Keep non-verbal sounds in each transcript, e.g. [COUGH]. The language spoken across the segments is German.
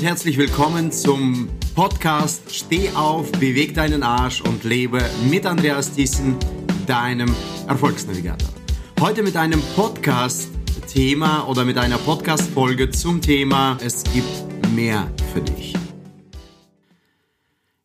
Und herzlich willkommen zum Podcast Steh auf, beweg deinen Arsch und lebe mit Andreas Thyssen, deinem Erfolgsnavigator. Heute mit einem Podcast-Thema oder mit einer Podcast-Folge zum Thema Es gibt mehr für dich.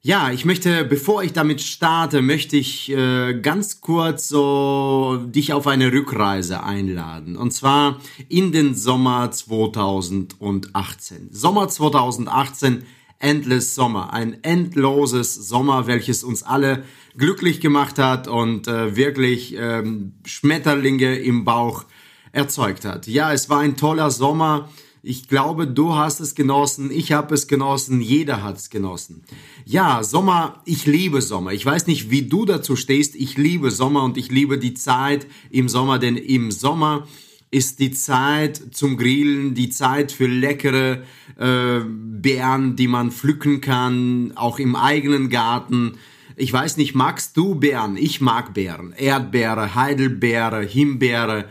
Ja, ich möchte, bevor ich damit starte, möchte ich äh, ganz kurz so dich auf eine Rückreise einladen. Und zwar in den Sommer 2018. Sommer 2018, Endless Sommer. Ein endloses Sommer, welches uns alle glücklich gemacht hat und äh, wirklich ähm, Schmetterlinge im Bauch erzeugt hat. Ja, es war ein toller Sommer. Ich glaube, du hast es genossen, ich habe es genossen, jeder hat es genossen. Ja, Sommer, ich liebe Sommer. Ich weiß nicht, wie du dazu stehst. Ich liebe Sommer und ich liebe die Zeit im Sommer, denn im Sommer ist die Zeit zum Grillen, die Zeit für leckere äh, Beeren, die man pflücken kann, auch im eigenen Garten. Ich weiß nicht, magst du Beeren? Ich mag Beeren. Erdbeere, Heidelbeere, Himbeere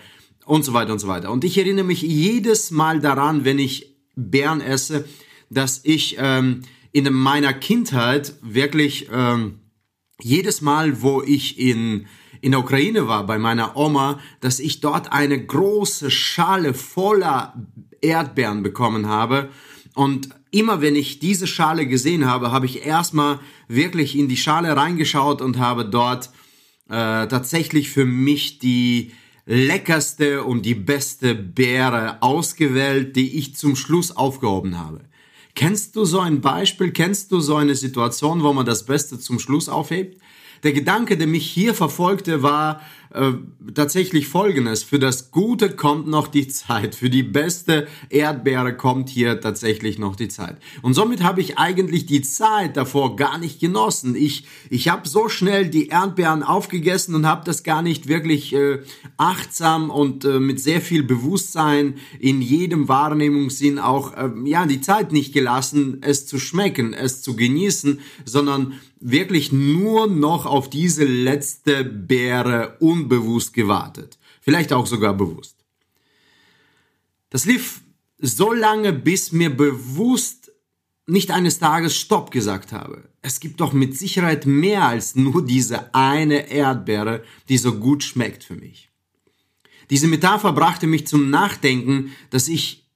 und so weiter und so weiter. Und ich erinnere mich jedes Mal daran, wenn ich Beeren esse, dass ich ähm, in meiner Kindheit wirklich ähm, jedes Mal, wo ich in in der Ukraine war bei meiner Oma, dass ich dort eine große Schale voller Erdbeeren bekommen habe. Und immer wenn ich diese Schale gesehen habe, habe ich erstmal wirklich in die Schale reingeschaut und habe dort äh, tatsächlich für mich die leckerste und die beste Beere ausgewählt, die ich zum Schluss aufgehoben habe. Kennst du so ein Beispiel? Kennst du so eine Situation, wo man das Beste zum Schluss aufhebt? Der Gedanke, der mich hier verfolgte, war äh, tatsächlich folgendes. Für das Gute kommt noch die Zeit. Für die beste Erdbeere kommt hier tatsächlich noch die Zeit. Und somit habe ich eigentlich die Zeit davor gar nicht genossen. Ich, ich habe so schnell die Erdbeeren aufgegessen und habe das gar nicht wirklich äh, achtsam und äh, mit sehr viel Bewusstsein in jedem Wahrnehmungssinn auch äh, ja die Zeit nicht gelassen, es zu schmecken, es zu genießen, sondern wirklich nur noch auf diese letzte Beere unbewusst gewartet. Vielleicht auch sogar bewusst. Das lief so lange, bis mir bewusst nicht eines Tages Stopp gesagt habe. Es gibt doch mit Sicherheit mehr als nur diese eine Erdbeere, die so gut schmeckt für mich. Diese Metapher brachte mich zum Nachdenken, dass ich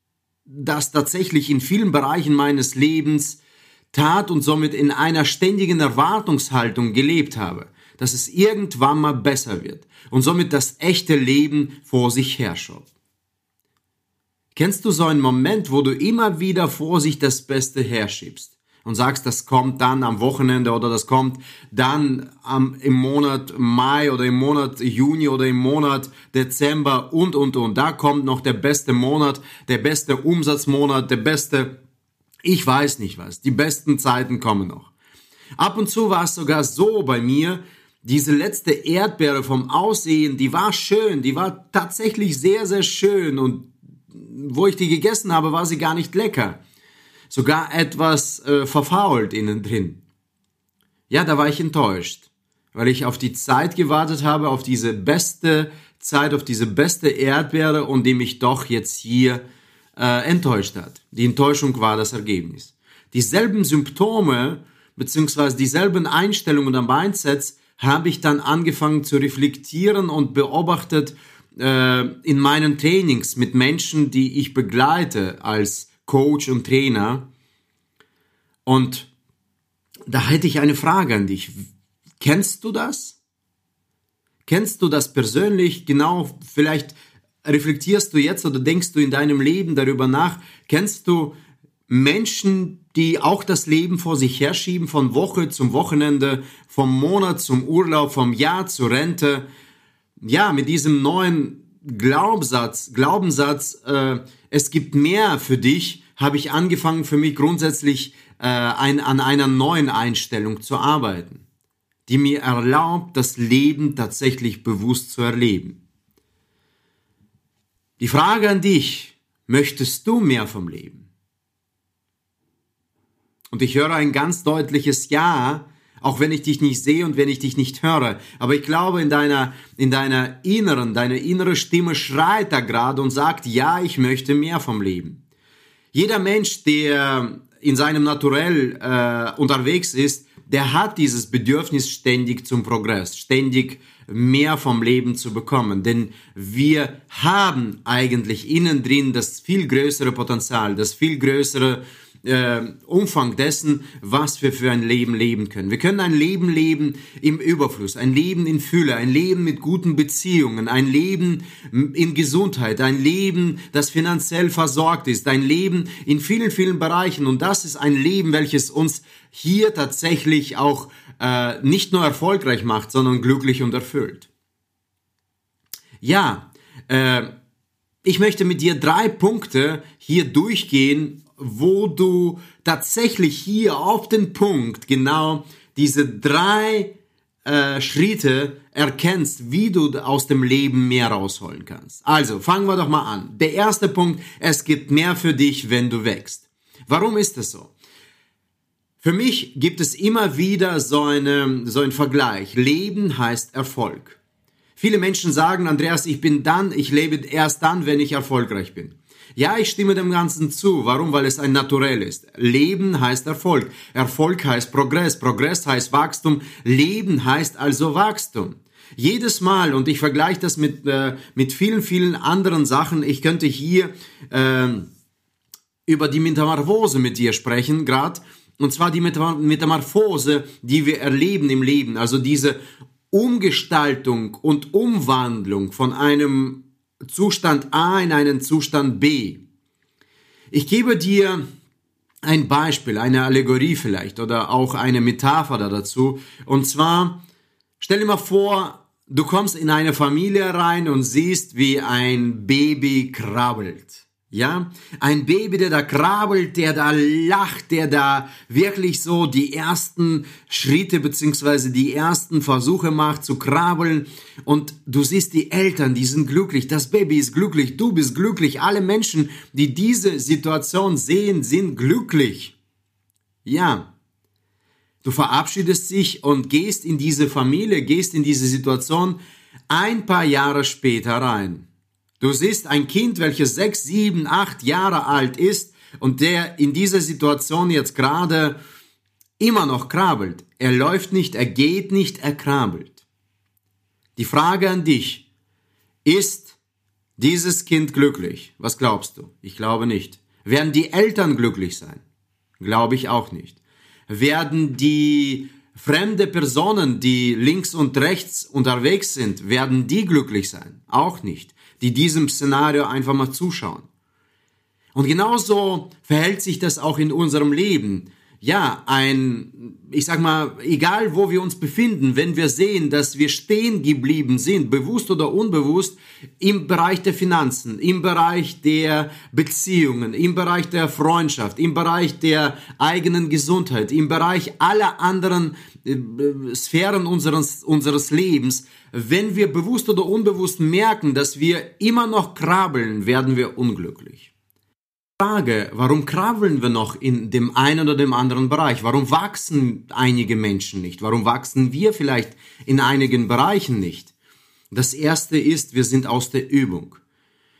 das tatsächlich in vielen Bereichen meines Lebens tat und somit in einer ständigen Erwartungshaltung gelebt habe, dass es irgendwann mal besser wird und somit das echte Leben vor sich herschaut. Kennst du so einen Moment, wo du immer wieder vor sich das Beste herschiebst und sagst, das kommt dann am Wochenende oder das kommt dann am, im Monat Mai oder im Monat Juni oder im Monat Dezember und, und, und. Da kommt noch der beste Monat, der beste Umsatzmonat, der beste ich weiß nicht was. Die besten Zeiten kommen noch. Ab und zu war es sogar so bei mir, diese letzte Erdbeere vom Aussehen, die war schön, die war tatsächlich sehr, sehr schön und wo ich die gegessen habe, war sie gar nicht lecker. Sogar etwas äh, verfault innen drin. Ja, da war ich enttäuscht, weil ich auf die Zeit gewartet habe, auf diese beste Zeit, auf diese beste Erdbeere und die mich doch jetzt hier äh, enttäuscht hat. Die Enttäuschung war das Ergebnis. Dieselben Symptome beziehungsweise dieselben Einstellungen und Mindsets habe ich dann angefangen zu reflektieren und beobachtet äh, in meinen Trainings mit Menschen, die ich begleite als Coach und Trainer. Und da hätte ich eine Frage an dich. Kennst du das? Kennst du das persönlich? Genau, vielleicht reflektierst du jetzt oder denkst du in deinem Leben darüber nach? Kennst du Menschen, die auch das Leben vor sich herschieben, von Woche zum Wochenende, vom Monat zum Urlaub, vom Jahr zur Rente? Ja, mit diesem neuen Glaubenssatz, Glaubenssatz, äh, es gibt mehr für dich, habe ich angefangen für mich grundsätzlich äh, ein, an einer neuen Einstellung zu arbeiten, die mir erlaubt, das Leben tatsächlich bewusst zu erleben. Die Frage an dich, möchtest du mehr vom Leben? Und ich höre ein ganz deutliches Ja, auch wenn ich dich nicht sehe und wenn ich dich nicht höre. Aber ich glaube, in deiner, in deiner inneren, deine innere Stimme schreit da gerade und sagt, ja, ich möchte mehr vom Leben. Jeder Mensch, der in seinem Naturell äh, unterwegs ist, der hat dieses Bedürfnis ständig zum Progress, ständig mehr vom Leben zu bekommen. Denn wir haben eigentlich innen drin das viel größere Potenzial, das viel größere äh, Umfang dessen, was wir für ein Leben leben können. Wir können ein Leben leben im Überfluss, ein Leben in Fülle, ein Leben mit guten Beziehungen, ein Leben in Gesundheit, ein Leben, das finanziell versorgt ist, ein Leben in vielen, vielen Bereichen. Und das ist ein Leben, welches uns hier tatsächlich auch äh, nicht nur erfolgreich macht, sondern glücklich und erfüllt. Ja, äh, ich möchte mit dir drei Punkte hier durchgehen, wo du tatsächlich hier auf den Punkt genau diese drei äh, Schritte erkennst, wie du aus dem Leben mehr rausholen kannst. Also, fangen wir doch mal an. Der erste Punkt, es gibt mehr für dich, wenn du wächst. Warum ist das so? Für mich gibt es immer wieder so, eine, so einen Vergleich. Leben heißt Erfolg. Viele Menschen sagen, Andreas, ich bin dann, ich lebe erst dann, wenn ich erfolgreich bin. Ja, ich stimme dem Ganzen zu. Warum? Weil es ein Naturell ist. Leben heißt Erfolg. Erfolg heißt Progress. Progress heißt Wachstum. Leben heißt also Wachstum. Jedes Mal, und ich vergleiche das mit, äh, mit vielen, vielen anderen Sachen, ich könnte hier äh, über die Metamorphose mit dir sprechen, gerade. Und zwar die Metamorphose, die wir erleben im Leben. Also diese Umgestaltung und Umwandlung von einem Zustand A in einen Zustand B. Ich gebe dir ein Beispiel, eine Allegorie vielleicht oder auch eine Metapher dazu. Und zwar, stell dir mal vor, du kommst in eine Familie rein und siehst, wie ein Baby krabbelt. Ja, ein Baby, der da krabbelt, der da lacht, der da wirklich so die ersten Schritte beziehungsweise die ersten Versuche macht zu krabbeln und du siehst die Eltern, die sind glücklich, das Baby ist glücklich, du bist glücklich, alle Menschen, die diese Situation sehen, sind glücklich. Ja, du verabschiedest dich und gehst in diese Familie, gehst in diese Situation ein paar Jahre später rein. Du siehst ein Kind, welches sechs, sieben, acht Jahre alt ist und der in dieser Situation jetzt gerade immer noch krabbelt. Er läuft nicht, er geht nicht, er krabbelt. Die Frage an dich, ist dieses Kind glücklich? Was glaubst du? Ich glaube nicht. Werden die Eltern glücklich sein? Glaube ich auch nicht. Werden die fremde Personen, die links und rechts unterwegs sind, werden die glücklich sein? Auch nicht die diesem Szenario einfach mal zuschauen. Und genauso verhält sich das auch in unserem Leben. Ja, ein, ich sag mal, egal wo wir uns befinden, wenn wir sehen, dass wir stehen geblieben sind, bewusst oder unbewusst, im Bereich der Finanzen, im Bereich der Beziehungen, im Bereich der Freundschaft, im Bereich der eigenen Gesundheit, im Bereich aller anderen äh, Sphären unseres, unseres Lebens, wenn wir bewusst oder unbewusst merken, dass wir immer noch krabbeln, werden wir unglücklich. Frage, warum krabbeln wir noch in dem einen oder dem anderen Bereich? Warum wachsen einige Menschen nicht? Warum wachsen wir vielleicht in einigen Bereichen nicht? Das erste ist, wir sind aus der Übung.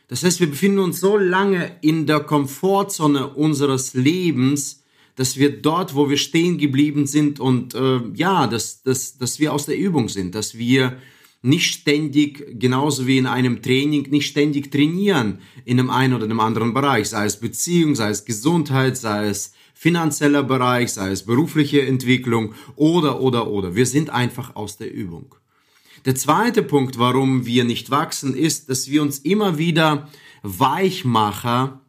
Das heißt, wir befinden uns so lange in der Komfortzone unseres Lebens, dass wir dort, wo wir stehen geblieben sind und äh, ja, dass, dass, dass wir aus der Übung sind, dass wir nicht ständig, genauso wie in einem Training, nicht ständig trainieren in einem einen oder einem anderen Bereich, sei es Beziehung, sei es Gesundheit, sei es finanzieller Bereich, sei es berufliche Entwicklung oder, oder, oder. Wir sind einfach aus der Übung. Der zweite Punkt, warum wir nicht wachsen, ist, dass wir uns immer wieder Weichmacher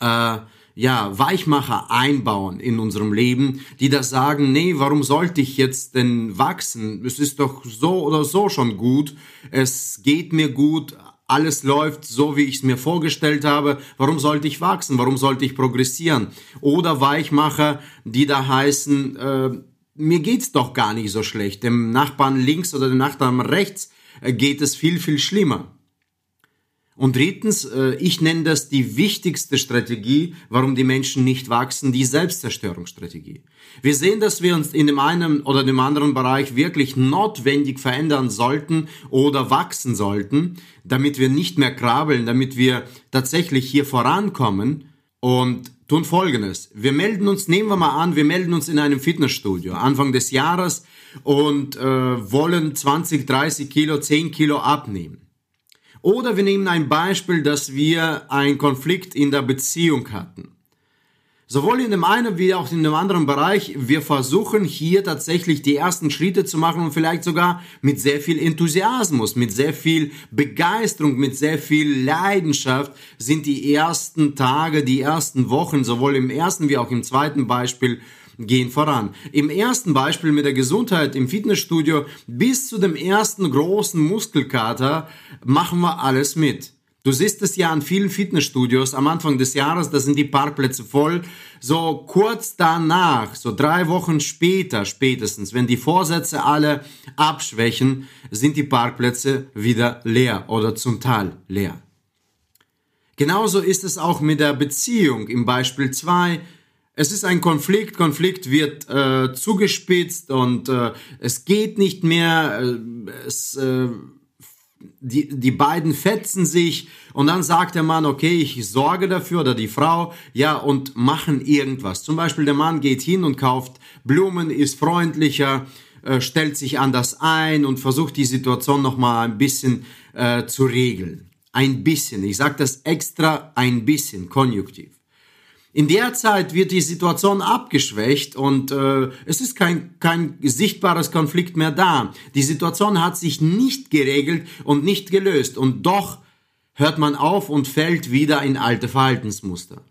äh, ja, Weichmacher einbauen in unserem Leben, die da sagen, nee, warum sollte ich jetzt denn wachsen? Es ist doch so oder so schon gut. Es geht mir gut. Alles läuft so, wie ich es mir vorgestellt habe. Warum sollte ich wachsen? Warum sollte ich progressieren? Oder Weichmacher, die da heißen, äh, mir geht's doch gar nicht so schlecht. Dem Nachbarn links oder dem Nachbarn rechts äh, geht es viel, viel schlimmer. Und drittens, äh, ich nenne das die wichtigste Strategie, warum die Menschen nicht wachsen, die Selbstzerstörungsstrategie. Wir sehen, dass wir uns in dem einen oder dem anderen Bereich wirklich notwendig verändern sollten oder wachsen sollten, damit wir nicht mehr krabbeln, damit wir tatsächlich hier vorankommen. und tun Folgendes. Wir melden uns, nehmen wir mal an, wir melden uns in einem Fitnessstudio Anfang des Jahres und äh, wollen 20, 30 Kilo, 10 Kilo abnehmen. Oder wir nehmen ein Beispiel, dass wir einen Konflikt in der Beziehung hatten. Sowohl in dem einen wie auch in dem anderen Bereich, wir versuchen hier tatsächlich die ersten Schritte zu machen und vielleicht sogar mit sehr viel Enthusiasmus, mit sehr viel Begeisterung, mit sehr viel Leidenschaft sind die ersten Tage, die ersten Wochen, sowohl im ersten wie auch im zweiten Beispiel gehen voran. Im ersten Beispiel mit der Gesundheit im Fitnessstudio bis zu dem ersten großen Muskelkater machen wir alles mit. Du siehst es ja an vielen Fitnessstudios am Anfang des Jahres, da sind die Parkplätze voll. So kurz danach, so drei Wochen später spätestens, wenn die Vorsätze alle abschwächen, sind die Parkplätze wieder leer oder zum Teil leer. Genauso ist es auch mit der Beziehung im Beispiel 2. Es ist ein Konflikt, Konflikt wird äh, zugespitzt und äh, es geht nicht mehr, äh, es äh, die, die beiden fetzen sich und dann sagt der Mann, okay, ich sorge dafür oder die Frau, ja, und machen irgendwas. Zum Beispiel der Mann geht hin und kauft Blumen, ist freundlicher, äh, stellt sich anders ein und versucht die Situation nochmal ein bisschen äh, zu regeln. Ein bisschen, ich sage das extra ein bisschen, konjunktiv. In der Zeit wird die Situation abgeschwächt und äh, es ist kein, kein sichtbares Konflikt mehr da. Die Situation hat sich nicht geregelt und nicht gelöst und doch hört man auf und fällt wieder in alte Verhaltensmuster.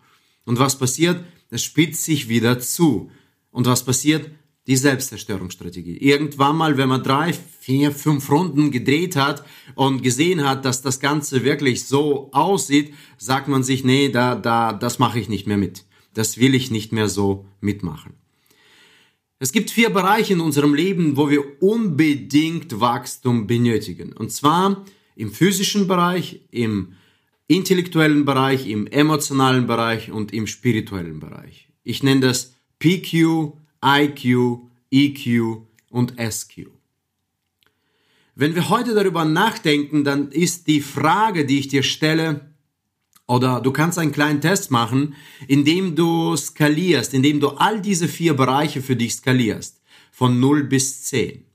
Und was passiert? Es spitzt sich wieder zu. Und was passiert? Die Selbstzerstörungsstrategie. Irgendwann mal, wenn man drei, vier, fünf Runden gedreht hat und gesehen hat, dass das Ganze wirklich so aussieht, sagt man sich, nee, da, da, das mache ich nicht mehr mit. Das will ich nicht mehr so mitmachen. Es gibt vier Bereiche in unserem Leben, wo wir unbedingt Wachstum benötigen. Und zwar im physischen Bereich, im intellektuellen Bereich, im emotionalen Bereich und im spirituellen Bereich. Ich nenne das PQ, IQ, EQ und SQ. Wenn wir heute darüber nachdenken, dann ist die Frage, die ich dir stelle, oder du kannst einen kleinen Test machen, indem du skalierst, indem du all diese vier Bereiche für dich skalierst, von 0 bis 10.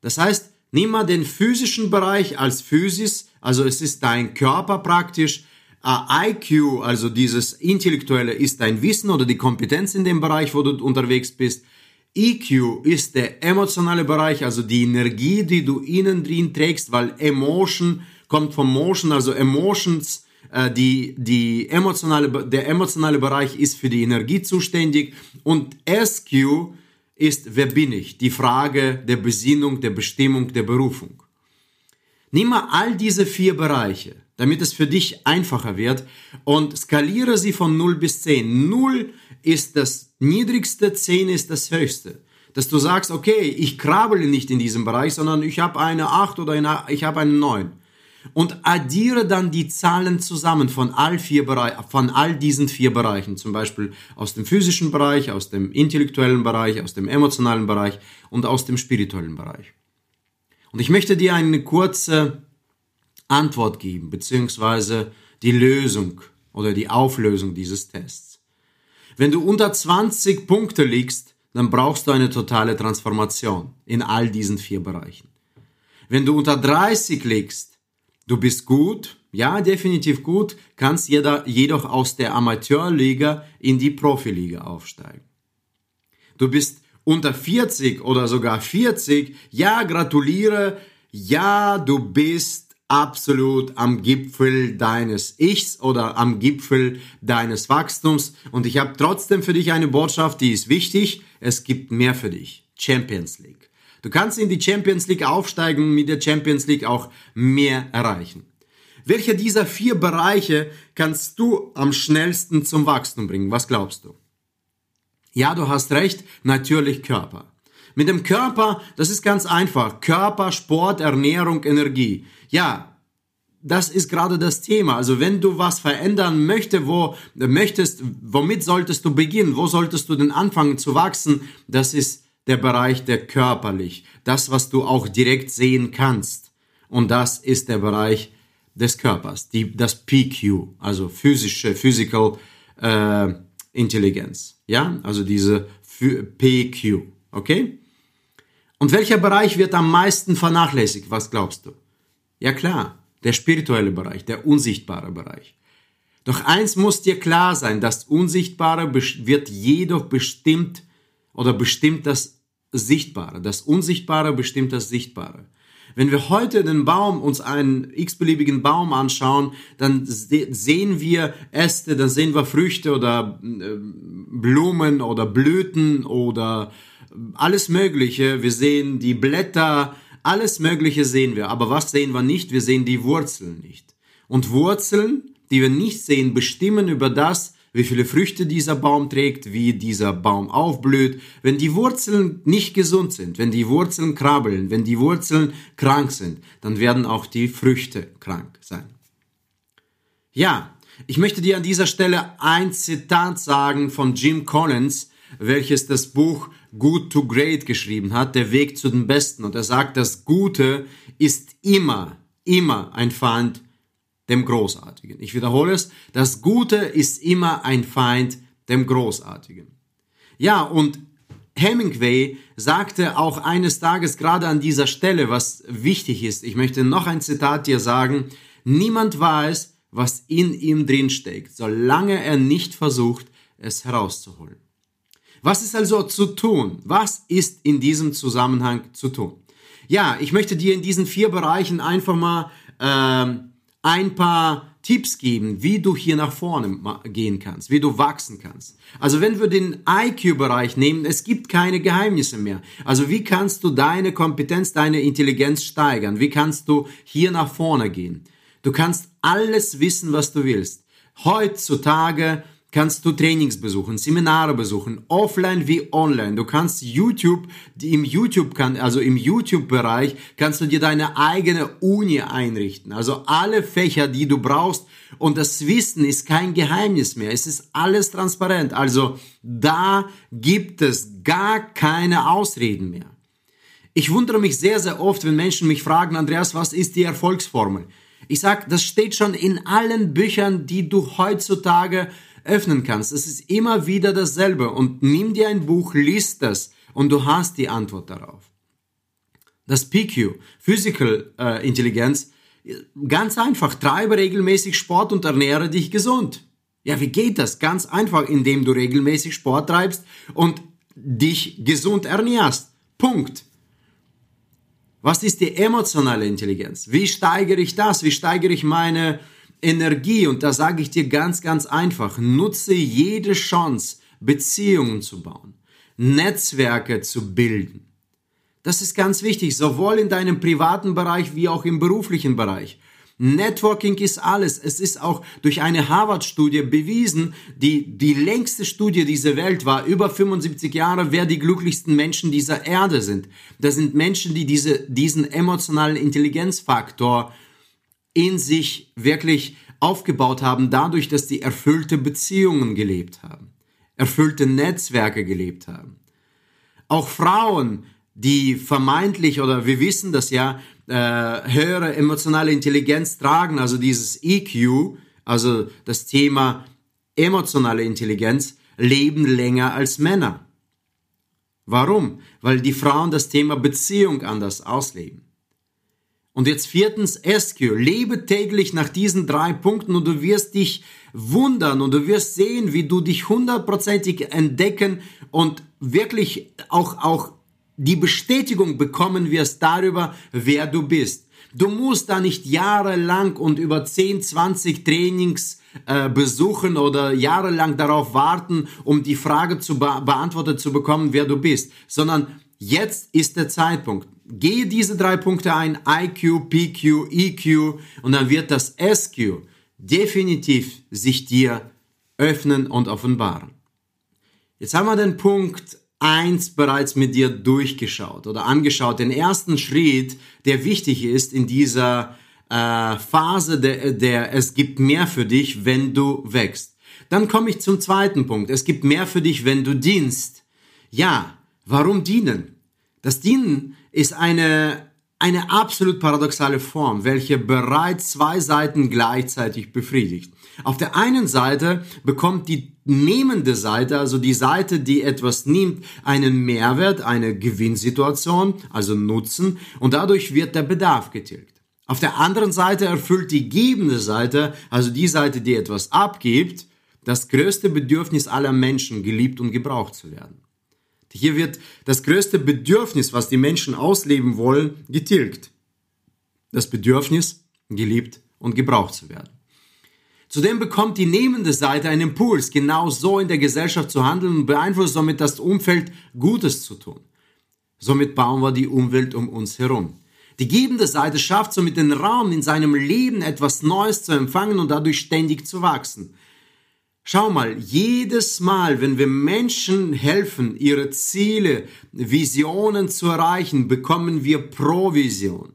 Das heißt, nimm mal den physischen Bereich als Physis, also es ist dein Körper praktisch, IQ, also dieses Intellektuelle, ist dein Wissen oder die Kompetenz in dem Bereich, wo du unterwegs bist. EQ ist der emotionale Bereich, also die Energie, die du innen drin trägst, weil Emotion kommt vom Motion, also Emotions, äh, die, die emotionale, der emotionale Bereich ist für die Energie zuständig und SQ ist, wer bin ich? Die Frage der Besinnung, der Bestimmung, der Berufung. Nimm mal all diese vier Bereiche damit es für dich einfacher wird und skaliere sie von 0 bis 10. 0 ist das niedrigste, 10 ist das höchste. Dass du sagst, okay, ich krabbele nicht in diesem Bereich, sondern ich habe eine 8 oder eine, ich habe eine 9. Und addiere dann die Zahlen zusammen von all, vier Bereich, von all diesen vier Bereichen, zum Beispiel aus dem physischen Bereich, aus dem intellektuellen Bereich, aus dem emotionalen Bereich und aus dem spirituellen Bereich. Und ich möchte dir eine kurze Antwort geben, beziehungsweise die Lösung oder die Auflösung dieses Tests. Wenn du unter 20 Punkte liegst, dann brauchst du eine totale Transformation in all diesen vier Bereichen. Wenn du unter 30 liegst, du bist gut, ja, definitiv gut, kannst jeder, jedoch aus der Amateurliga in die Profiliga aufsteigen. Du bist unter 40 oder sogar 40, ja, gratuliere, ja, du bist absolut am Gipfel deines Ichs oder am Gipfel deines Wachstums. Und ich habe trotzdem für dich eine Botschaft, die ist wichtig. Es gibt mehr für dich. Champions League. Du kannst in die Champions League aufsteigen und mit der Champions League auch mehr erreichen. Welche dieser vier Bereiche kannst du am schnellsten zum Wachstum bringen? Was glaubst du? Ja, du hast recht, natürlich Körper. Mit dem Körper, das ist ganz einfach. Körper, Sport, Ernährung, Energie. Ja, das ist gerade das Thema. Also wenn du was verändern möchtest, wo möchtest, womit solltest du beginnen? Wo solltest du denn anfangen zu wachsen? Das ist der Bereich der körperlich. Das, was du auch direkt sehen kannst. Und das ist der Bereich des Körpers, die, das PQ, also physische, Physical äh, Intelligenz. Ja, also diese PQ. Okay? Und welcher Bereich wird am meisten vernachlässigt? Was glaubst du? Ja klar, der spirituelle Bereich, der unsichtbare Bereich. Doch eins muss dir klar sein, das Unsichtbare wird jedoch bestimmt oder bestimmt das Sichtbare. Das Unsichtbare bestimmt das Sichtbare. Wenn wir heute den Baum, uns einen x-beliebigen Baum anschauen, dann sehen wir Äste, dann sehen wir Früchte oder äh, Blumen oder Blüten oder alles Mögliche. Wir sehen die Blätter, alles Mögliche sehen wir. Aber was sehen wir nicht? Wir sehen die Wurzeln nicht. Und Wurzeln, die wir nicht sehen, bestimmen über das, wie viele Früchte dieser Baum trägt, wie dieser Baum aufblüht. Wenn die Wurzeln nicht gesund sind, wenn die Wurzeln krabbeln, wenn die Wurzeln krank sind, dann werden auch die Früchte krank sein. Ja, ich möchte dir an dieser Stelle ein Zitat sagen von Jim Collins, welches das Buch Good to Great geschrieben hat, der Weg zu den Besten. Und er sagt, das Gute ist immer, immer ein Feind dem Großartigen. Ich wiederhole es, das Gute ist immer ein Feind dem Großartigen. Ja, und Hemingway sagte auch eines Tages gerade an dieser Stelle, was wichtig ist, ich möchte noch ein Zitat dir sagen, niemand weiß, was in ihm drin steckt, solange er nicht versucht, es herauszuholen. Was ist also zu tun? Was ist in diesem Zusammenhang zu tun? Ja, ich möchte dir in diesen vier Bereichen einfach mal äh, ein paar Tipps geben, wie du hier nach vorne gehen kannst, wie du wachsen kannst. Also wenn wir den IQ-Bereich nehmen, es gibt keine Geheimnisse mehr. Also wie kannst du deine Kompetenz, deine Intelligenz steigern? Wie kannst du hier nach vorne gehen? Du kannst alles wissen, was du willst. Heutzutage kannst du Trainings besuchen, Seminare besuchen, offline wie online. Du kannst YouTube, im YouTube kann, also im YouTube-Bereich kannst du dir deine eigene Uni einrichten. Also alle Fächer, die du brauchst. Und das Wissen ist kein Geheimnis mehr. Es ist alles transparent. Also da gibt es gar keine Ausreden mehr. Ich wundere mich sehr, sehr oft, wenn Menschen mich fragen, Andreas, was ist die Erfolgsformel? Ich sag, das steht schon in allen Büchern, die du heutzutage öffnen kannst. Es ist immer wieder dasselbe und nimm dir ein Buch, liest das und du hast die Antwort darauf. Das PQ, Physical äh, Intelligenz, ganz einfach, treibe regelmäßig Sport und ernähre dich gesund. Ja, wie geht das? Ganz einfach, indem du regelmäßig Sport treibst und dich gesund ernährst. Punkt. Was ist die emotionale Intelligenz? Wie steigere ich das? Wie steigere ich meine Energie, und da sage ich dir ganz, ganz einfach, nutze jede Chance, Beziehungen zu bauen, Netzwerke zu bilden. Das ist ganz wichtig, sowohl in deinem privaten Bereich wie auch im beruflichen Bereich. Networking ist alles. Es ist auch durch eine Harvard-Studie bewiesen, die die längste Studie dieser Welt war, über 75 Jahre, wer die glücklichsten Menschen dieser Erde sind. Das sind Menschen, die diese, diesen emotionalen Intelligenzfaktor in sich wirklich aufgebaut haben, dadurch, dass sie erfüllte Beziehungen gelebt haben, erfüllte Netzwerke gelebt haben. Auch Frauen, die vermeintlich oder wir wissen das ja, äh, höhere emotionale Intelligenz tragen, also dieses EQ, also das Thema emotionale Intelligenz, leben länger als Männer. Warum? Weil die Frauen das Thema Beziehung anders ausleben. Und jetzt viertens, SQ. Lebe täglich nach diesen drei Punkten und du wirst dich wundern und du wirst sehen, wie du dich hundertprozentig entdecken und wirklich auch, auch die Bestätigung bekommen wirst darüber, wer du bist. Du musst da nicht jahrelang und über 10, 20 Trainings äh, besuchen oder jahrelang darauf warten, um die Frage zu be beantwortet zu bekommen, wer du bist, sondern jetzt ist der Zeitpunkt. Gehe diese drei Punkte ein, IQ, PQ, EQ und dann wird das SQ definitiv sich dir öffnen und offenbaren. Jetzt haben wir den Punkt 1 bereits mit dir durchgeschaut oder angeschaut. Den ersten Schritt, der wichtig ist in dieser äh, Phase, der, der es gibt mehr für dich, wenn du wächst. Dann komme ich zum zweiten Punkt. Es gibt mehr für dich, wenn du dienst. Ja, warum dienen? Das Dienen ist eine eine absolut paradoxale Form, welche bereits zwei Seiten gleichzeitig befriedigt. Auf der einen Seite bekommt die nehmende Seite, also die Seite, die etwas nimmt, einen Mehrwert, eine Gewinnsituation, also Nutzen, und dadurch wird der Bedarf getilgt. Auf der anderen Seite erfüllt die gebende Seite, also die Seite, die etwas abgibt, das größte Bedürfnis aller Menschen, geliebt und gebraucht zu werden. Hier wird das größte Bedürfnis, was die Menschen ausleben wollen, getilgt. Das Bedürfnis, geliebt und gebraucht zu werden. Zudem bekommt die nehmende Seite einen Impuls, genau so in der Gesellschaft zu handeln und beeinflusst somit das Umfeld, Gutes zu tun. Somit bauen wir die Umwelt um uns herum. Die gebende Seite schafft somit den Raum, in seinem Leben etwas Neues zu empfangen und dadurch ständig zu wachsen. Schau mal, jedes Mal, wenn wir Menschen helfen, ihre Ziele, Visionen zu erreichen, bekommen wir Provision.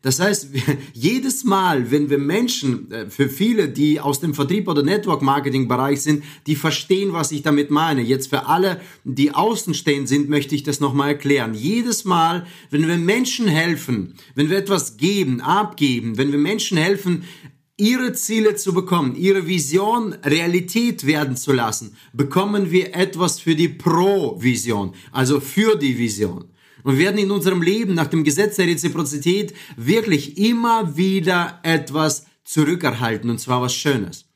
Das heißt, jedes Mal, wenn wir Menschen, äh, für viele, die aus dem Vertrieb oder Network Marketing Bereich sind, die verstehen, was ich damit meine. Jetzt für alle, die außenstehend sind, möchte ich das nochmal erklären. Jedes Mal, wenn wir Menschen helfen, wenn wir etwas geben, abgeben, wenn wir Menschen helfen, ihre Ziele zu bekommen, ihre Vision Realität werden zu lassen, bekommen wir etwas für die Pro-Vision, also für die Vision. Und werden in unserem Leben nach dem Gesetz der Reziprozität wirklich immer wieder etwas zurückerhalten, und zwar was Schönes.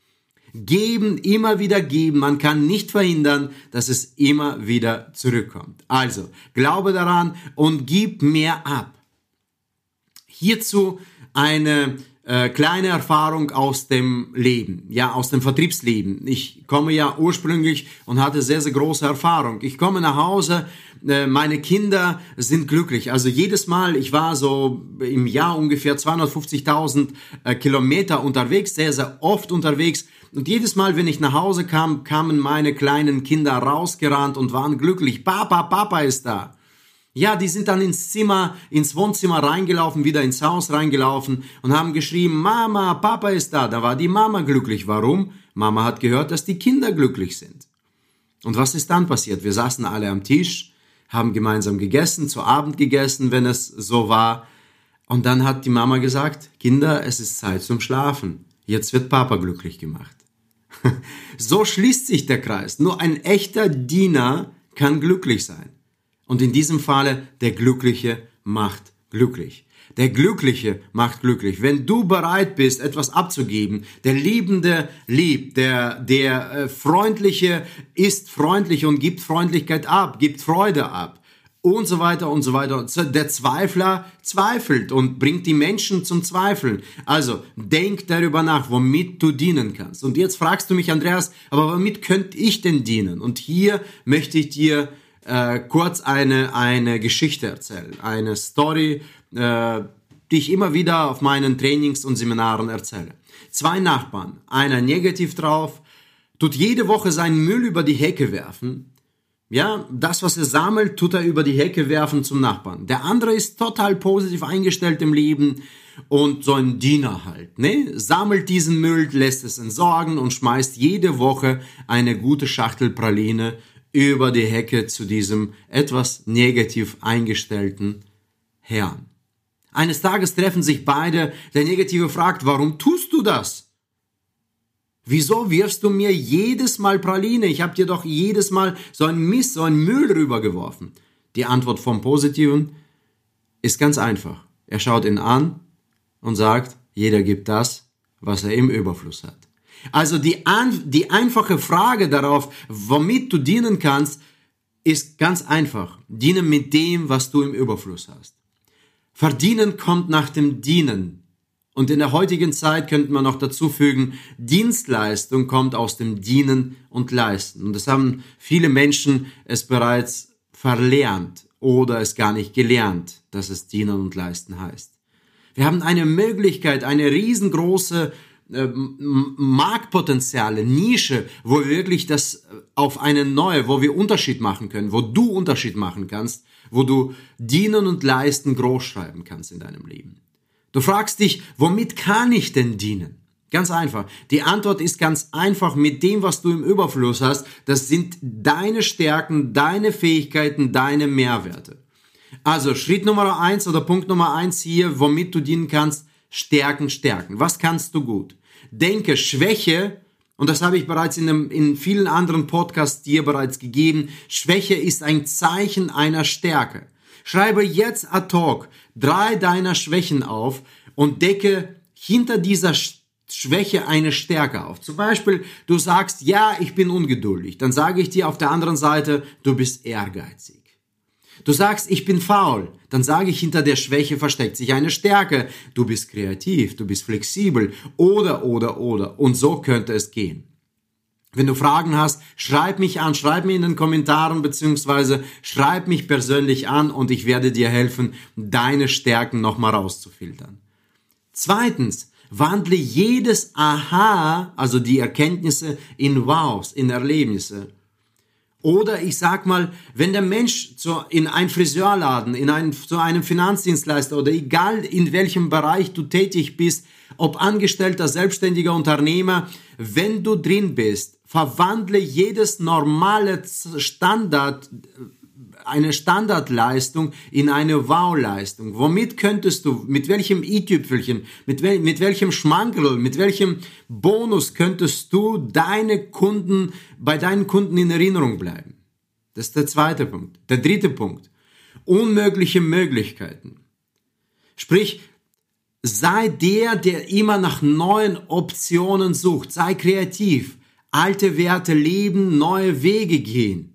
Geben, immer wieder geben. Man kann nicht verhindern, dass es immer wieder zurückkommt. Also, glaube daran und gib mehr ab. Hierzu eine äh, kleine Erfahrung aus dem Leben, ja, aus dem Vertriebsleben. Ich komme ja ursprünglich und hatte sehr, sehr große Erfahrung. Ich komme nach Hause, äh, meine Kinder sind glücklich. Also jedes Mal, ich war so im Jahr ungefähr 250.000 äh, Kilometer unterwegs, sehr, sehr oft unterwegs. Und jedes Mal, wenn ich nach Hause kam, kamen meine kleinen Kinder rausgerannt und waren glücklich. Papa, Papa ist da. Ja, die sind dann ins Zimmer, ins Wohnzimmer reingelaufen, wieder ins Haus reingelaufen und haben geschrieben, Mama, Papa ist da. Da war die Mama glücklich. Warum? Mama hat gehört, dass die Kinder glücklich sind. Und was ist dann passiert? Wir saßen alle am Tisch, haben gemeinsam gegessen, zu Abend gegessen, wenn es so war. Und dann hat die Mama gesagt, Kinder, es ist Zeit zum Schlafen. Jetzt wird Papa glücklich gemacht. [LAUGHS] so schließt sich der Kreis. Nur ein echter Diener kann glücklich sein. Und in diesem Falle, der Glückliche macht glücklich. Der Glückliche macht glücklich. Wenn du bereit bist, etwas abzugeben, der Liebende liebt, der, der äh, Freundliche ist freundlich und gibt Freundlichkeit ab, gibt Freude ab und so weiter und so weiter. Der Zweifler zweifelt und bringt die Menschen zum Zweifeln. Also denk darüber nach, womit du dienen kannst. Und jetzt fragst du mich, Andreas, aber womit könnte ich denn dienen? Und hier möchte ich dir äh, kurz eine, eine Geschichte erzählen, eine Story, äh, die ich immer wieder auf meinen Trainings und Seminaren erzähle. Zwei Nachbarn, einer negativ drauf, tut jede Woche seinen Müll über die Hecke werfen. Ja, das, was er sammelt, tut er über die Hecke werfen zum Nachbarn. Der andere ist total positiv eingestellt im Leben und so ein Diener halt, ne? Sammelt diesen Müll, lässt es entsorgen und schmeißt jede Woche eine gute Schachtel Praline über die Hecke zu diesem etwas negativ eingestellten Herrn. Eines Tages treffen sich beide, der Negative fragt, warum tust du das? Wieso wirfst du mir jedes Mal Praline? Ich habe dir doch jedes Mal so ein Mist, so ein Müll rübergeworfen. Die Antwort vom Positiven ist ganz einfach. Er schaut ihn an und sagt, jeder gibt das, was er im Überfluss hat. Also die, die einfache Frage darauf, womit du dienen kannst, ist ganz einfach. Diene mit dem, was du im Überfluss hast. Verdienen kommt nach dem Dienen. Und in der heutigen Zeit könnte man noch dazu fügen, Dienstleistung kommt aus dem Dienen und Leisten. Und das haben viele Menschen es bereits verlernt oder es gar nicht gelernt, dass es Dienen und Leisten heißt. Wir haben eine Möglichkeit, eine riesengroße Marktpotenziale, Nische, wo wir wirklich das äh, auf eine neue, wo wir Unterschied machen können, wo du Unterschied machen kannst, wo du dienen und leisten groß schreiben kannst in deinem Leben. Du fragst dich, womit kann ich denn dienen? Ganz einfach. Die Antwort ist ganz einfach mit dem, was du im Überfluss hast. Das sind deine Stärken, deine Fähigkeiten, deine Mehrwerte. Also Schritt Nummer eins oder Punkt Nummer eins hier, womit du dienen kannst, stärken, stärken. Was kannst du gut? Denke, Schwäche, und das habe ich bereits in, einem, in vielen anderen Podcasts dir bereits gegeben, Schwäche ist ein Zeichen einer Stärke. Schreibe jetzt ad hoc drei deiner Schwächen auf und decke hinter dieser Schwäche eine Stärke auf. Zum Beispiel, du sagst, ja, ich bin ungeduldig. Dann sage ich dir auf der anderen Seite, du bist ehrgeizig. Du sagst, ich bin faul. Dann sage ich, hinter der Schwäche versteckt sich eine Stärke. Du bist kreativ, du bist flexibel. Oder, oder, oder. Und so könnte es gehen. Wenn du Fragen hast, schreib mich an, schreib mir in den Kommentaren beziehungsweise schreib mich persönlich an und ich werde dir helfen, deine Stärken nochmal rauszufiltern. Zweitens, wandle jedes Aha, also die Erkenntnisse, in Wows, in Erlebnisse. Oder ich sag mal, wenn der Mensch zu, in ein Friseurladen, in ein, zu einem Finanzdienstleister oder egal in welchem Bereich du tätig bist, ob Angestellter, selbstständiger Unternehmer, wenn du drin bist, verwandle jedes normale Standard, eine Standardleistung in eine Wow-Leistung. Womit könntest du, mit welchem i-Tüpfelchen, mit, wel, mit welchem Schmankerl, mit welchem Bonus könntest du deine Kunden, bei deinen Kunden in Erinnerung bleiben? Das ist der zweite Punkt. Der dritte Punkt. Unmögliche Möglichkeiten. Sprich, sei der, der immer nach neuen Optionen sucht. Sei kreativ. Alte Werte leben, neue Wege gehen.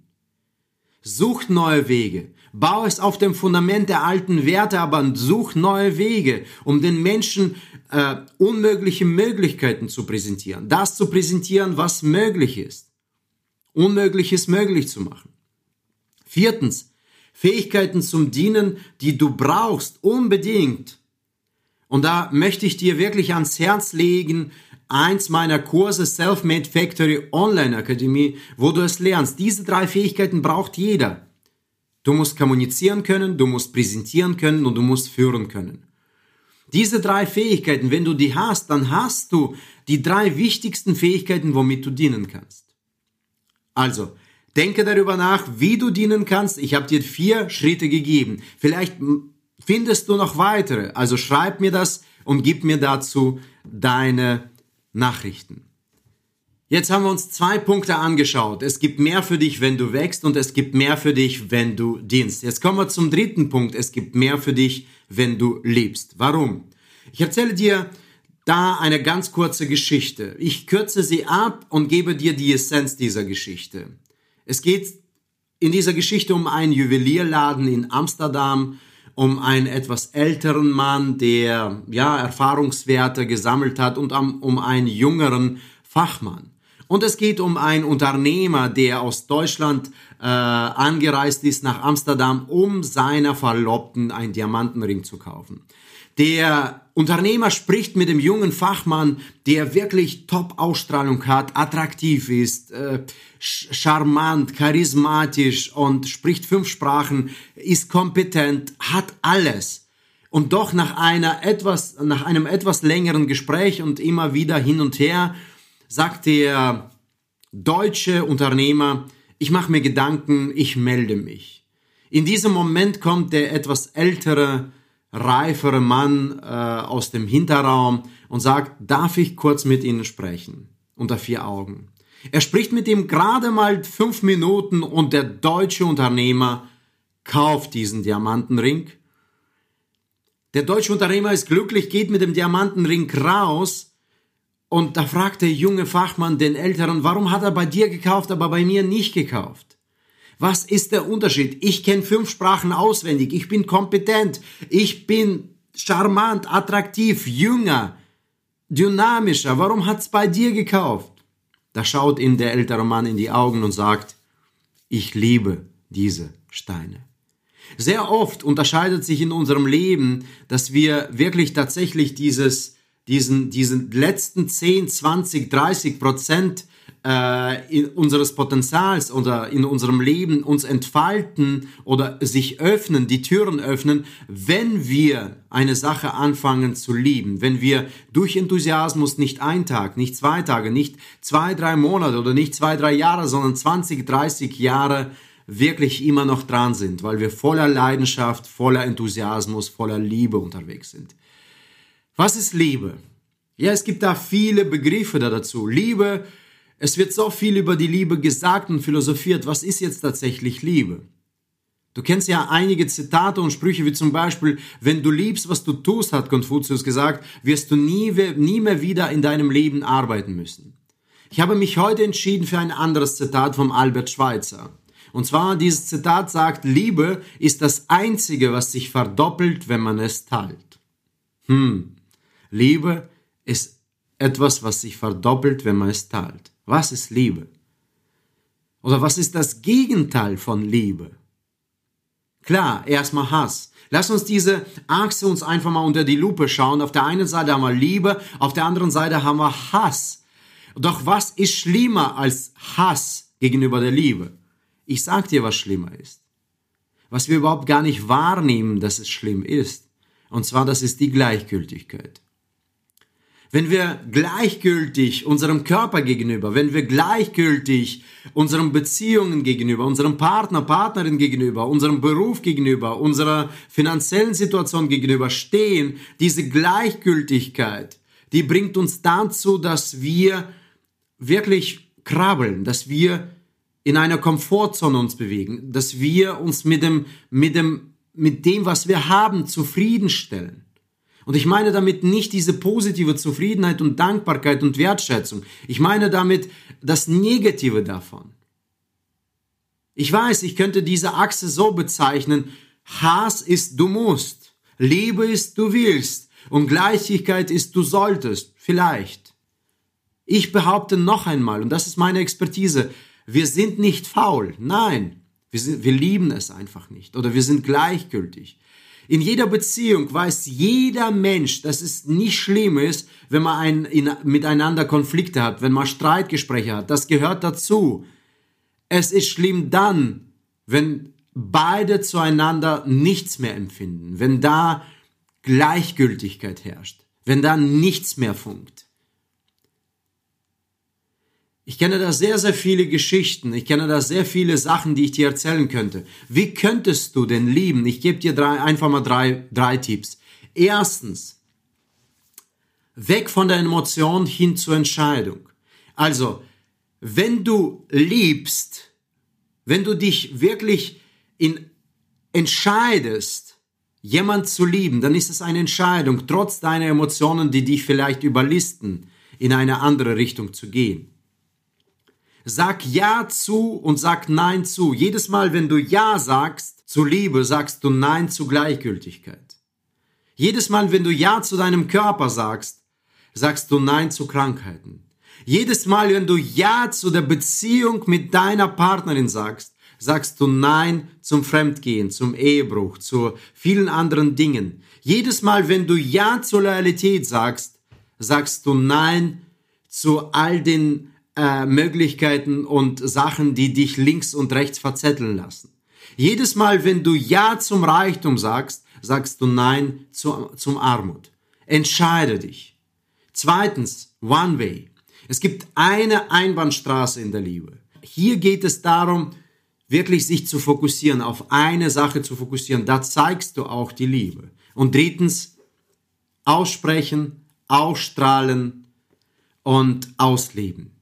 Sucht neue Wege. Bau es auf dem Fundament der alten Werte, aber such neue Wege, um den Menschen äh, unmögliche Möglichkeiten zu präsentieren. Das zu präsentieren, was möglich ist. Unmögliches möglich zu machen. Viertens, Fähigkeiten zum Dienen, die du brauchst, unbedingt. Und da möchte ich dir wirklich ans Herz legen, eins meiner Kurse Self-Made Factory Online Akademie, wo du es lernst. Diese drei Fähigkeiten braucht jeder. Du musst kommunizieren können, du musst präsentieren können und du musst führen können. Diese drei Fähigkeiten, wenn du die hast, dann hast du die drei wichtigsten Fähigkeiten, womit du dienen kannst. Also, denke darüber nach, wie du dienen kannst. Ich habe dir vier Schritte gegeben. Vielleicht findest du noch weitere. Also schreib mir das und gib mir dazu deine Nachrichten. Jetzt haben wir uns zwei Punkte angeschaut. Es gibt mehr für dich, wenn du wächst und es gibt mehr für dich, wenn du dienst. Jetzt kommen wir zum dritten Punkt. Es gibt mehr für dich, wenn du liebst. Warum? Ich erzähle dir da eine ganz kurze Geschichte. Ich kürze sie ab und gebe dir die Essenz dieser Geschichte. Es geht in dieser Geschichte um einen Juwelierladen in Amsterdam um einen etwas älteren Mann, der ja Erfahrungswerte gesammelt hat und um einen jüngeren Fachmann. Und es geht um einen Unternehmer, der aus Deutschland äh, angereist ist nach Amsterdam, um seiner Verlobten einen Diamantenring zu kaufen. Der Unternehmer spricht mit dem jungen Fachmann, der wirklich Top-Ausstrahlung hat, attraktiv ist, äh, charmant, charismatisch und spricht fünf Sprachen, ist kompetent, hat alles. Und doch nach einer etwas, nach einem etwas längeren Gespräch und immer wieder hin und her sagt der deutsche Unternehmer, ich mache mir Gedanken, ich melde mich. In diesem Moment kommt der etwas ältere, reifere Mann äh, aus dem Hinterraum und sagt, darf ich kurz mit Ihnen sprechen? Unter vier Augen. Er spricht mit ihm gerade mal fünf Minuten und der deutsche Unternehmer kauft diesen Diamantenring. Der deutsche Unternehmer ist glücklich, geht mit dem Diamantenring raus und da fragt der junge Fachmann den Älteren, warum hat er bei dir gekauft, aber bei mir nicht gekauft? Was ist der Unterschied? Ich kenne fünf Sprachen auswendig, ich bin kompetent, ich bin charmant, attraktiv, jünger, dynamischer. Warum hat's bei dir gekauft? Da schaut ihm der ältere Mann in die Augen und sagt, ich liebe diese Steine. Sehr oft unterscheidet sich in unserem Leben, dass wir wirklich tatsächlich dieses, diesen, diesen letzten 10, 20, 30 Prozent äh, in unseres Potenzials oder in unserem Leben uns entfalten oder sich öffnen, die Türen öffnen, wenn wir eine Sache anfangen zu lieben, wenn wir durch Enthusiasmus nicht ein Tag, nicht zwei Tage, nicht zwei, drei Monate oder nicht zwei, drei Jahre, sondern 20, 30 Jahre wirklich immer noch dran sind, weil wir voller Leidenschaft, voller Enthusiasmus, voller Liebe unterwegs sind. Was ist Liebe? Ja, es gibt da viele Begriffe dazu. Liebe, es wird so viel über die Liebe gesagt und philosophiert. Was ist jetzt tatsächlich Liebe? Du kennst ja einige Zitate und Sprüche, wie zum Beispiel, wenn du liebst, was du tust, hat Konfuzius gesagt, wirst du nie, nie mehr wieder in deinem Leben arbeiten müssen. Ich habe mich heute entschieden für ein anderes Zitat vom Albert Schweitzer. Und zwar dieses Zitat sagt, Liebe ist das Einzige, was sich verdoppelt, wenn man es teilt. Hm, Liebe ist etwas, was sich verdoppelt, wenn man es teilt. Was ist Liebe? Oder was ist das Gegenteil von Liebe? Klar, erstmal Hass. Lass uns diese Achse uns einfach mal unter die Lupe schauen. Auf der einen Seite haben wir Liebe, auf der anderen Seite haben wir Hass. Doch was ist schlimmer als Hass gegenüber der Liebe? Ich sag dir, was schlimmer ist. Was wir überhaupt gar nicht wahrnehmen, dass es schlimm ist. Und zwar, das ist die Gleichgültigkeit. Wenn wir gleichgültig unserem Körper gegenüber, wenn wir gleichgültig unseren Beziehungen gegenüber, unserem Partner, Partnerin gegenüber, unserem Beruf gegenüber, unserer finanziellen Situation gegenüber stehen, diese Gleichgültigkeit, die bringt uns dazu, dass wir wirklich krabbeln, dass wir in einer Komfortzone uns bewegen, dass wir uns mit dem, mit dem, mit dem, was wir haben, zufriedenstellen. Und ich meine damit nicht diese positive Zufriedenheit und Dankbarkeit und Wertschätzung. Ich meine damit das Negative davon. Ich weiß, ich könnte diese Achse so bezeichnen. Hass ist du musst. Liebe ist du willst. Und Gleichigkeit ist du solltest. Vielleicht. Ich behaupte noch einmal, und das ist meine Expertise, wir sind nicht faul. Nein. Wir, sind, wir lieben es einfach nicht. Oder wir sind gleichgültig. In jeder Beziehung weiß jeder Mensch, dass es nicht schlimm ist, wenn man ein, in, miteinander Konflikte hat, wenn man Streitgespräche hat. Das gehört dazu. Es ist schlimm dann, wenn beide zueinander nichts mehr empfinden, wenn da Gleichgültigkeit herrscht, wenn da nichts mehr funkt. Ich kenne da sehr, sehr viele Geschichten. Ich kenne da sehr viele Sachen, die ich dir erzählen könnte. Wie könntest du denn lieben? Ich gebe dir drei, einfach mal drei, drei Tipps. Erstens, weg von der Emotion hin zur Entscheidung. Also, wenn du liebst, wenn du dich wirklich in, entscheidest, jemand zu lieben, dann ist es eine Entscheidung, trotz deiner Emotionen, die dich vielleicht überlisten, in eine andere Richtung zu gehen. Sag Ja zu und sag Nein zu. Jedes Mal, wenn du Ja sagst zu Liebe, sagst du Nein zu Gleichgültigkeit. Jedes Mal, wenn du Ja zu deinem Körper sagst, sagst du Nein zu Krankheiten. Jedes Mal, wenn du Ja zu der Beziehung mit deiner Partnerin sagst, sagst du Nein zum Fremdgehen, zum Ehebruch, zu vielen anderen Dingen. Jedes Mal, wenn du Ja zur Loyalität sagst, sagst du Nein zu all den äh, Möglichkeiten und Sachen, die dich links und rechts verzetteln lassen. Jedes Mal, wenn du Ja zum Reichtum sagst, sagst du Nein zu, zum Armut. Entscheide dich. Zweitens, One Way. Es gibt eine Einbahnstraße in der Liebe. Hier geht es darum, wirklich sich zu fokussieren, auf eine Sache zu fokussieren. Da zeigst du auch die Liebe. Und drittens, aussprechen, ausstrahlen und ausleben.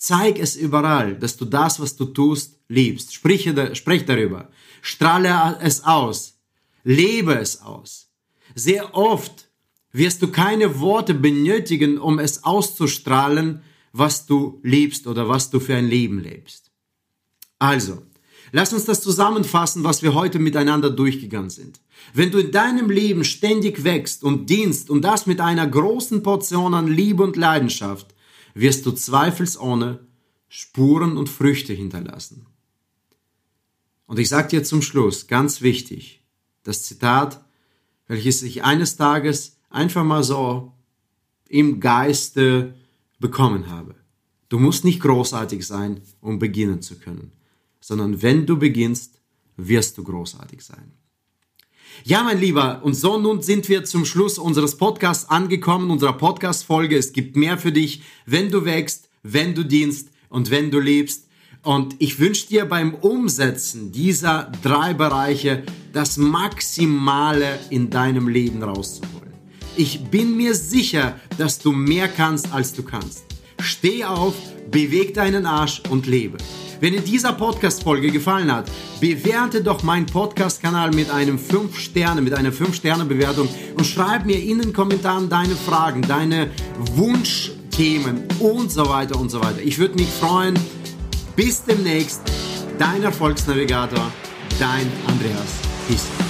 Zeig es überall, dass du das, was du tust, liebst. Sprich, sprich darüber. Strahle es aus. Lebe es aus. Sehr oft wirst du keine Worte benötigen, um es auszustrahlen, was du liebst oder was du für ein Leben lebst. Also, lass uns das zusammenfassen, was wir heute miteinander durchgegangen sind. Wenn du in deinem Leben ständig wächst und dienst und das mit einer großen Portion an Liebe und Leidenschaft, wirst du zweifelsohne Spuren und Früchte hinterlassen. Und ich sage dir zum Schluss, ganz wichtig, das Zitat, welches ich eines Tages einfach mal so im Geiste bekommen habe. Du musst nicht großartig sein, um beginnen zu können, sondern wenn du beginnst, wirst du großartig sein. Ja, mein Lieber, und so nun sind wir zum Schluss unseres Podcasts angekommen, unserer Podcast-Folge. Es gibt mehr für dich, wenn du wächst, wenn du dienst und wenn du lebst. Und ich wünsche dir beim Umsetzen dieser drei Bereiche das Maximale in deinem Leben rauszuholen. Ich bin mir sicher, dass du mehr kannst, als du kannst. Steh auf, beweg deinen Arsch und lebe. Wenn dir dieser Podcast-Folge gefallen hat, bewerte doch meinen Podcast-Kanal mit einem 5 Sterne, mit einer 5-Sterne-Bewertung und schreib mir in den Kommentaren deine Fragen, deine Wunschthemen und so weiter und so weiter. Ich würde mich freuen. Bis demnächst, dein Erfolgsnavigator, dein Andreas Kiesel.